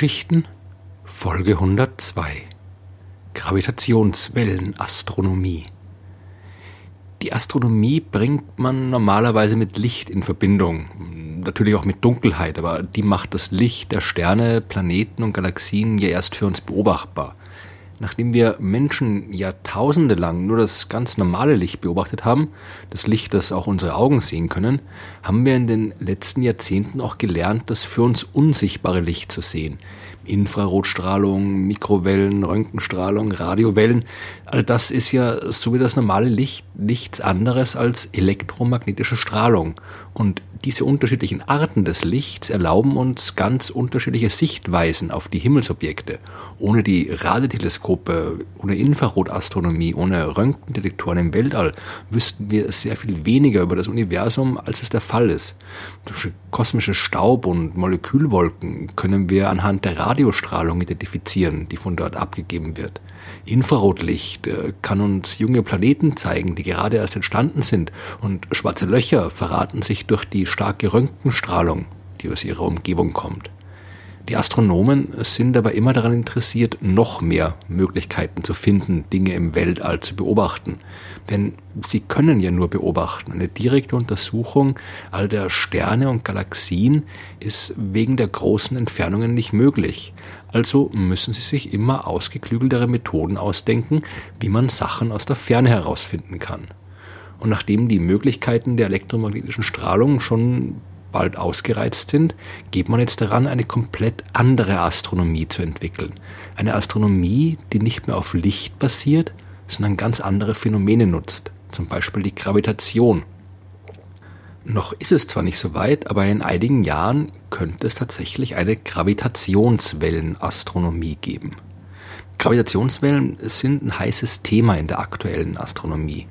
Sternengeschichten Folge 102 Gravitationswellenastronomie Die Astronomie bringt man normalerweise mit Licht in Verbindung, natürlich auch mit Dunkelheit, aber die macht das Licht der Sterne, Planeten und Galaxien ja erst für uns beobachtbar. Nachdem wir Menschen Jahrtausende lang nur das ganz normale Licht beobachtet haben, das Licht, das auch unsere Augen sehen können, haben wir in den letzten Jahrzehnten auch gelernt, das für uns unsichtbare Licht zu sehen. Infrarotstrahlung, Mikrowellen, Röntgenstrahlung, Radiowellen, all das ist ja so wie das normale Licht nichts anderes als elektromagnetische Strahlung. Und diese unterschiedlichen Arten des Lichts erlauben uns ganz unterschiedliche Sichtweisen auf die Himmelsobjekte. Ohne die Radioteleskope, ohne Infrarotastronomie, ohne Röntgendetektoren im Weltall wüssten wir sehr viel weniger über das Universum, als es der Fall ist. Durch kosmische Staub- und Molekülwolken können wir anhand der Radiostrahlung identifizieren, die von dort abgegeben wird. Infrarotlicht äh, kann uns junge Planeten zeigen, die gerade erst entstanden sind, und schwarze Löcher verraten sich durch die starke Röntgenstrahlung, die aus ihrer Umgebung kommt. Die Astronomen sind aber immer daran interessiert, noch mehr Möglichkeiten zu finden, Dinge im Weltall zu beobachten. Denn sie können ja nur beobachten. Eine direkte Untersuchung all der Sterne und Galaxien ist wegen der großen Entfernungen nicht möglich. Also müssen sie sich immer ausgeklügeltere Methoden ausdenken, wie man Sachen aus der Ferne herausfinden kann. Und nachdem die Möglichkeiten der elektromagnetischen Strahlung schon bald ausgereizt sind, geht man jetzt daran, eine komplett andere Astronomie zu entwickeln. Eine Astronomie, die nicht mehr auf Licht basiert, sondern ganz andere Phänomene nutzt, zum Beispiel die Gravitation. Noch ist es zwar nicht so weit, aber in einigen Jahren könnte es tatsächlich eine Gravitationswellenastronomie geben. Gravitationswellen sind ein heißes Thema in der aktuellen Astronomie.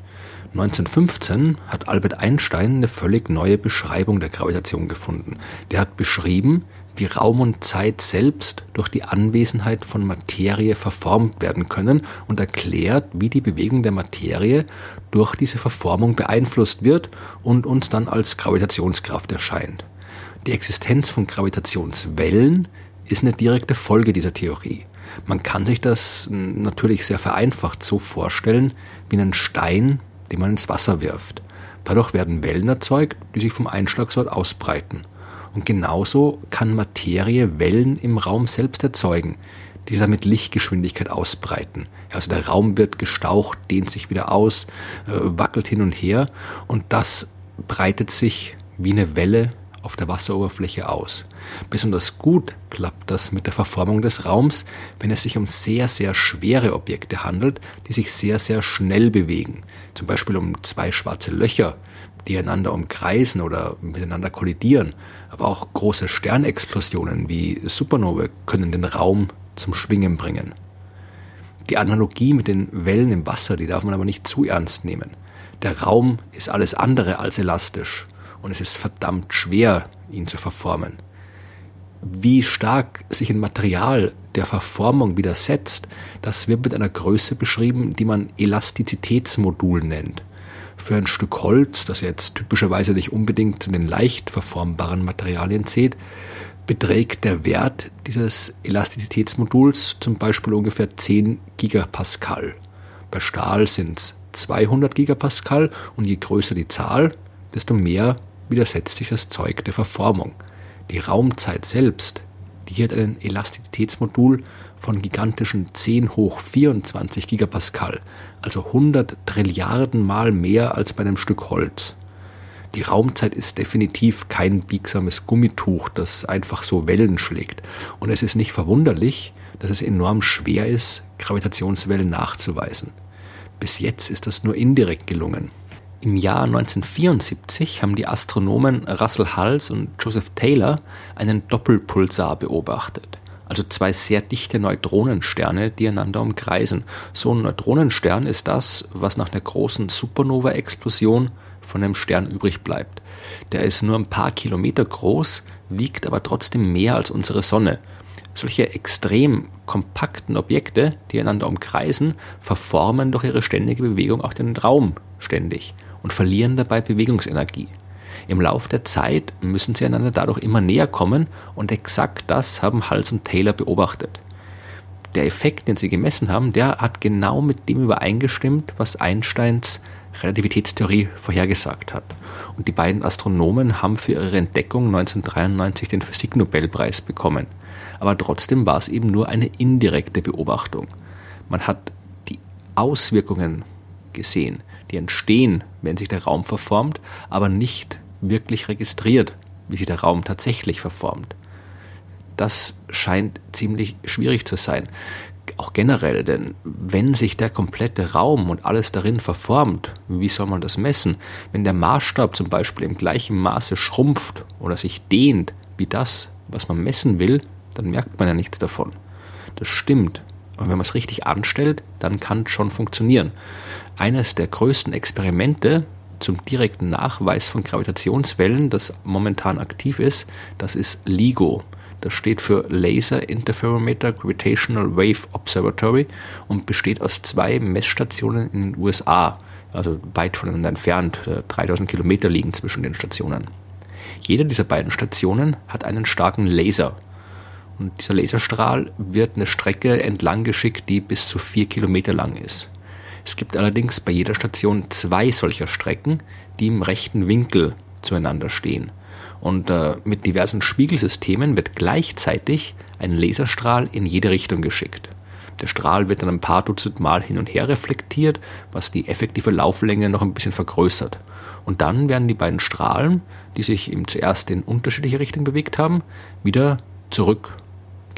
1915 hat Albert Einstein eine völlig neue Beschreibung der Gravitation gefunden. Der hat beschrieben, wie Raum und Zeit selbst durch die Anwesenheit von Materie verformt werden können und erklärt, wie die Bewegung der Materie durch diese Verformung beeinflusst wird und uns dann als Gravitationskraft erscheint. Die Existenz von Gravitationswellen ist eine direkte Folge dieser Theorie. Man kann sich das natürlich sehr vereinfacht so vorstellen, wie einen Stein den man ins Wasser wirft. Dadurch werden Wellen erzeugt, die sich vom Einschlagsort ausbreiten. Und genauso kann Materie Wellen im Raum selbst erzeugen, die sich mit Lichtgeschwindigkeit ausbreiten. Also der Raum wird gestaucht, dehnt sich wieder aus, äh, wackelt hin und her und das breitet sich wie eine Welle auf der Wasseroberfläche aus. Besonders gut klappt das mit der Verformung des Raums, wenn es sich um sehr, sehr schwere Objekte handelt, die sich sehr, sehr schnell bewegen. Zum Beispiel um zwei schwarze Löcher, die einander umkreisen oder miteinander kollidieren. Aber auch große Sternexplosionen wie Supernovae können den Raum zum Schwingen bringen. Die Analogie mit den Wellen im Wasser, die darf man aber nicht zu ernst nehmen. Der Raum ist alles andere als elastisch und es ist verdammt schwer, ihn zu verformen. Wie stark sich ein Material der Verformung widersetzt, das wird mit einer Größe beschrieben, die man Elastizitätsmodul nennt. Für ein Stück Holz, das jetzt typischerweise nicht unbedingt zu den leicht verformbaren Materialien zählt, beträgt der Wert dieses Elastizitätsmoduls zum Beispiel ungefähr 10 Gigapascal. Bei Stahl sind es 200 Gigapascal und je größer die Zahl, desto mehr widersetzt sich das Zeug der Verformung. Die Raumzeit selbst, die hat ein Elastizitätsmodul von gigantischen 10 hoch 24 Gigapascal, also 100 Trilliarden Mal mehr als bei einem Stück Holz. Die Raumzeit ist definitiv kein biegsames Gummituch, das einfach so Wellen schlägt. Und es ist nicht verwunderlich, dass es enorm schwer ist, Gravitationswellen nachzuweisen. Bis jetzt ist das nur indirekt gelungen. Im Jahr 1974 haben die Astronomen Russell Hulse und Joseph Taylor einen Doppelpulsar beobachtet, also zwei sehr dichte Neutronensterne, die einander umkreisen. So ein Neutronenstern ist das, was nach einer großen Supernova-Explosion von einem Stern übrig bleibt. Der ist nur ein paar Kilometer groß, wiegt aber trotzdem mehr als unsere Sonne. Solche extrem kompakten Objekte, die einander umkreisen, verformen durch ihre ständige Bewegung auch den Raum ständig und verlieren dabei Bewegungsenergie. Im Lauf der Zeit müssen sie einander dadurch immer näher kommen und exakt das haben Hals und Taylor beobachtet. Der Effekt, den sie gemessen haben, der hat genau mit dem übereingestimmt, was Einsteins Relativitätstheorie vorhergesagt hat. Und die beiden Astronomen haben für ihre Entdeckung 1993 den Physiknobelpreis bekommen. Aber trotzdem war es eben nur eine indirekte Beobachtung. Man hat die Auswirkungen gesehen, die entstehen, wenn sich der Raum verformt, aber nicht wirklich registriert, wie sich der Raum tatsächlich verformt. Das scheint ziemlich schwierig zu sein auch generell, denn wenn sich der komplette Raum und alles darin verformt, wie soll man das messen? Wenn der Maßstab zum Beispiel im gleichen Maße schrumpft oder sich dehnt wie das, was man messen will, dann merkt man ja nichts davon. Das stimmt. Aber wenn man es richtig anstellt, dann kann es schon funktionieren. Eines der größten Experimente zum direkten Nachweis von Gravitationswellen, das momentan aktiv ist, das ist LIGO. Das steht für Laser Interferometer Gravitational Wave Observatory und besteht aus zwei Messstationen in den USA, also weit voneinander entfernt. 3000 Kilometer liegen zwischen den Stationen. Jede dieser beiden Stationen hat einen starken Laser. Und dieser Laserstrahl wird eine Strecke entlang geschickt, die bis zu vier Kilometer lang ist. Es gibt allerdings bei jeder Station zwei solcher Strecken, die im rechten Winkel zueinander stehen. Und äh, mit diversen Spiegelsystemen wird gleichzeitig ein Laserstrahl in jede Richtung geschickt. Der Strahl wird dann ein paar Dutzend Mal hin und her reflektiert, was die effektive Lauflänge noch ein bisschen vergrößert. Und dann werden die beiden Strahlen, die sich eben zuerst in unterschiedliche Richtungen bewegt haben, wieder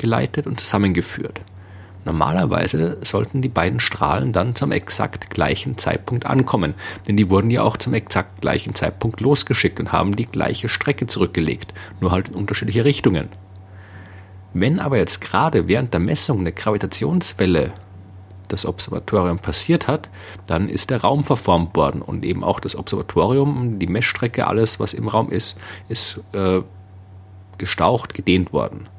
zurückgeleitet und zusammengeführt. Normalerweise sollten die beiden Strahlen dann zum exakt gleichen Zeitpunkt ankommen, denn die wurden ja auch zum exakt gleichen Zeitpunkt losgeschickt und haben die gleiche Strecke zurückgelegt, nur halt in unterschiedliche Richtungen. Wenn aber jetzt gerade während der Messung eine Gravitationswelle das Observatorium passiert hat, dann ist der Raum verformt worden und eben auch das Observatorium, die Messstrecke, alles was im Raum ist, ist äh, gestaucht, gedehnt worden.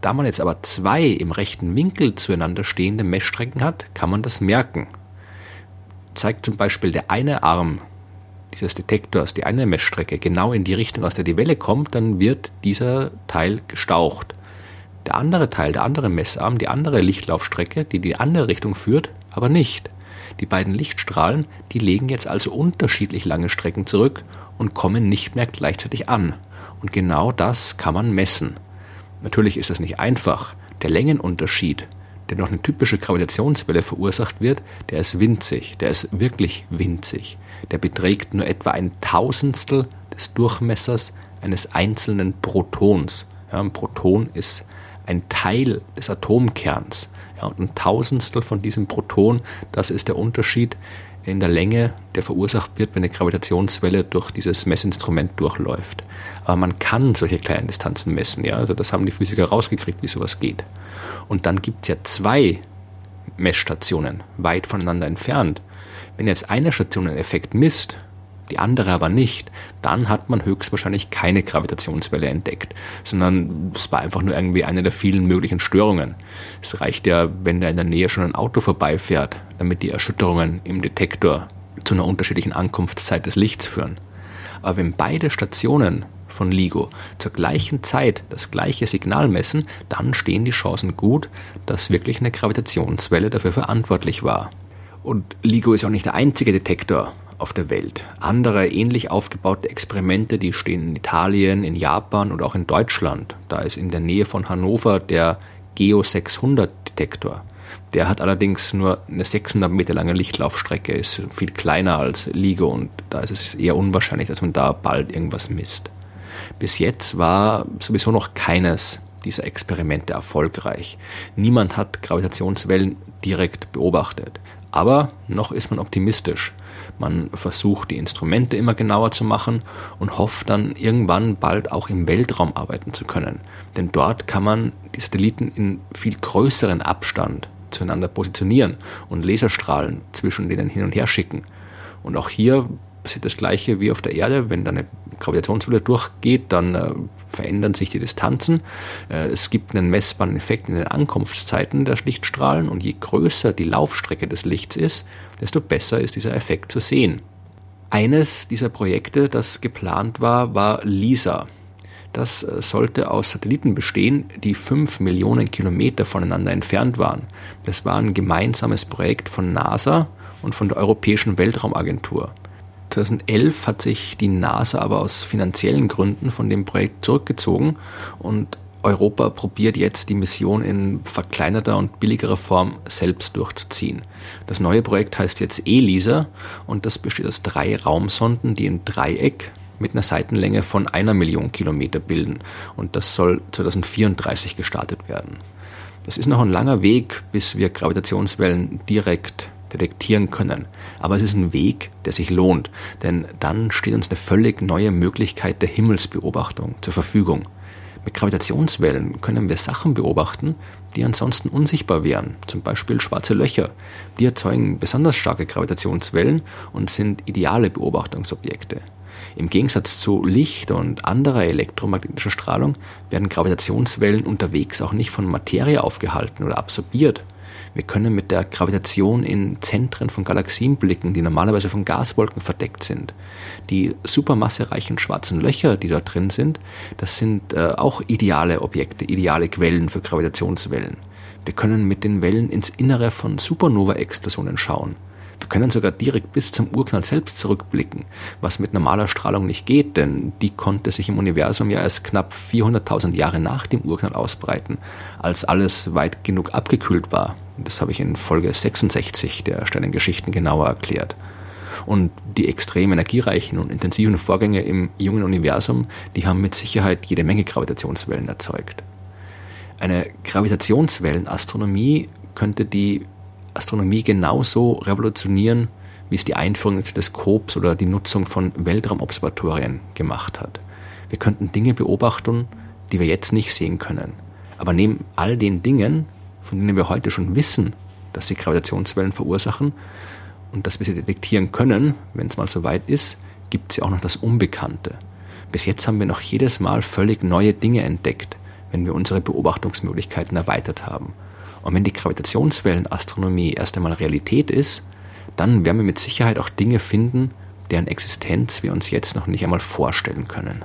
Da man jetzt aber zwei im rechten Winkel zueinander stehende Messstrecken hat, kann man das merken. Zeigt zum Beispiel der eine Arm dieses Detektors, die eine Messstrecke, genau in die Richtung, aus der die Welle kommt, dann wird dieser Teil gestaucht. Der andere Teil, der andere Messarm, die andere Lichtlaufstrecke, die die andere Richtung führt, aber nicht. Die beiden Lichtstrahlen, die legen jetzt also unterschiedlich lange Strecken zurück und kommen nicht mehr gleichzeitig an. Und genau das kann man messen. Natürlich ist das nicht einfach. Der Längenunterschied, der durch eine typische Gravitationswelle verursacht wird, der ist winzig, der ist wirklich winzig. Der beträgt nur etwa ein Tausendstel des Durchmessers eines einzelnen Protons. Ja, ein Proton ist ein Teil des Atomkerns. Ja, und ein Tausendstel von diesem Proton, das ist der Unterschied in der Länge, der verursacht wird, wenn eine Gravitationswelle durch dieses Messinstrument durchläuft. Aber man kann solche kleinen Distanzen messen, ja. Also das haben die Physiker rausgekriegt, wie sowas geht. Und dann gibt es ja zwei Messstationen, weit voneinander entfernt. Wenn jetzt eine Station einen Effekt misst, die andere aber nicht, dann hat man höchstwahrscheinlich keine Gravitationswelle entdeckt, sondern es war einfach nur irgendwie eine der vielen möglichen Störungen. Es reicht ja, wenn da in der Nähe schon ein Auto vorbeifährt, damit die Erschütterungen im Detektor zu einer unterschiedlichen Ankunftszeit des Lichts führen. Aber wenn beide Stationen von LIGO zur gleichen Zeit das gleiche Signal messen, dann stehen die Chancen gut, dass wirklich eine Gravitationswelle dafür verantwortlich war. Und LIGO ist auch nicht der einzige Detektor auf der Welt. Andere ähnlich aufgebaute Experimente, die stehen in Italien, in Japan und auch in Deutschland. Da ist in der Nähe von Hannover der Geo 600 Detektor. Der hat allerdings nur eine 600 Meter lange Lichtlaufstrecke, ist viel kleiner als LIGO und da ist es eher unwahrscheinlich, dass man da bald irgendwas misst. Bis jetzt war sowieso noch keines dieser Experimente erfolgreich. Niemand hat Gravitationswellen direkt beobachtet. Aber noch ist man optimistisch. Man versucht, die Instrumente immer genauer zu machen und hofft dann irgendwann bald auch im Weltraum arbeiten zu können. Denn dort kann man die Satelliten in viel größeren Abstand zueinander positionieren und Laserstrahlen zwischen denen hin und her schicken. Und auch hier passiert das Gleiche wie auf der Erde. Wenn da eine Gravitationswelle durchgeht, dann äh, verändern sich die Distanzen. Äh, es gibt einen messbaren Effekt in den Ankunftszeiten der Lichtstrahlen und je größer die Laufstrecke des Lichts ist, desto besser ist dieser Effekt zu sehen. Eines dieser Projekte, das geplant war, war LISA. Das äh, sollte aus Satelliten bestehen, die fünf Millionen Kilometer voneinander entfernt waren. Das war ein gemeinsames Projekt von NASA und von der Europäischen Weltraumagentur. 2011 hat sich die NASA aber aus finanziellen Gründen von dem Projekt zurückgezogen und Europa probiert jetzt die Mission in verkleinerter und billigerer Form selbst durchzuziehen. Das neue Projekt heißt jetzt ELISA und das besteht aus drei Raumsonden, die ein Dreieck mit einer Seitenlänge von einer Million Kilometer bilden und das soll 2034 gestartet werden. Das ist noch ein langer Weg, bis wir Gravitationswellen direkt detektieren können. Aber es ist ein Weg, der sich lohnt, denn dann steht uns eine völlig neue Möglichkeit der Himmelsbeobachtung zur Verfügung. Mit Gravitationswellen können wir Sachen beobachten, die ansonsten unsichtbar wären, zum Beispiel schwarze Löcher. Die erzeugen besonders starke Gravitationswellen und sind ideale Beobachtungsobjekte. Im Gegensatz zu Licht und anderer elektromagnetischer Strahlung werden Gravitationswellen unterwegs auch nicht von Materie aufgehalten oder absorbiert, wir können mit der Gravitation in Zentren von Galaxien blicken, die normalerweise von Gaswolken verdeckt sind. Die supermassereichen schwarzen Löcher, die dort drin sind, das sind äh, auch ideale Objekte, ideale Quellen für Gravitationswellen. Wir können mit den Wellen ins Innere von Supernova-Explosionen schauen. Können sogar direkt bis zum Urknall selbst zurückblicken, was mit normaler Strahlung nicht geht, denn die konnte sich im Universum ja erst knapp 400.000 Jahre nach dem Urknall ausbreiten, als alles weit genug abgekühlt war. Das habe ich in Folge 66 der Sternengeschichten genauer erklärt. Und die extrem energiereichen und intensiven Vorgänge im jungen Universum, die haben mit Sicherheit jede Menge Gravitationswellen erzeugt. Eine Gravitationswellenastronomie könnte die Astronomie genauso revolutionieren, wie es die Einführung des Teleskops oder die Nutzung von Weltraumobservatorien gemacht hat. Wir könnten Dinge beobachten, die wir jetzt nicht sehen können. Aber neben all den Dingen, von denen wir heute schon wissen, dass sie Gravitationswellen verursachen und dass wir sie detektieren können, wenn es mal so weit ist, gibt es ja auch noch das Unbekannte. Bis jetzt haben wir noch jedes Mal völlig neue Dinge entdeckt, wenn wir unsere Beobachtungsmöglichkeiten erweitert haben. Und wenn die Gravitationswellenastronomie erst einmal Realität ist, dann werden wir mit Sicherheit auch Dinge finden, deren Existenz wir uns jetzt noch nicht einmal vorstellen können.